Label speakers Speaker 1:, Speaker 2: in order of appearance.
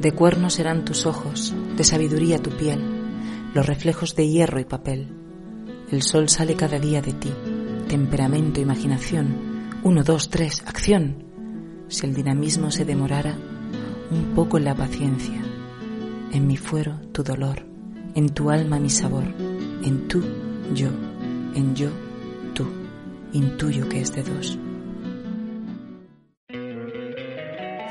Speaker 1: De cuernos serán tus ojos, de sabiduría tu piel, los reflejos de hierro y papel. El sol sale cada día de ti, temperamento, imaginación. Uno, dos, tres, acción. Si el dinamismo se demorara, un poco en la paciencia. En mi fuero tu dolor, en tu alma mi sabor, en tú yo, en yo tú. Intuyo que es de dos.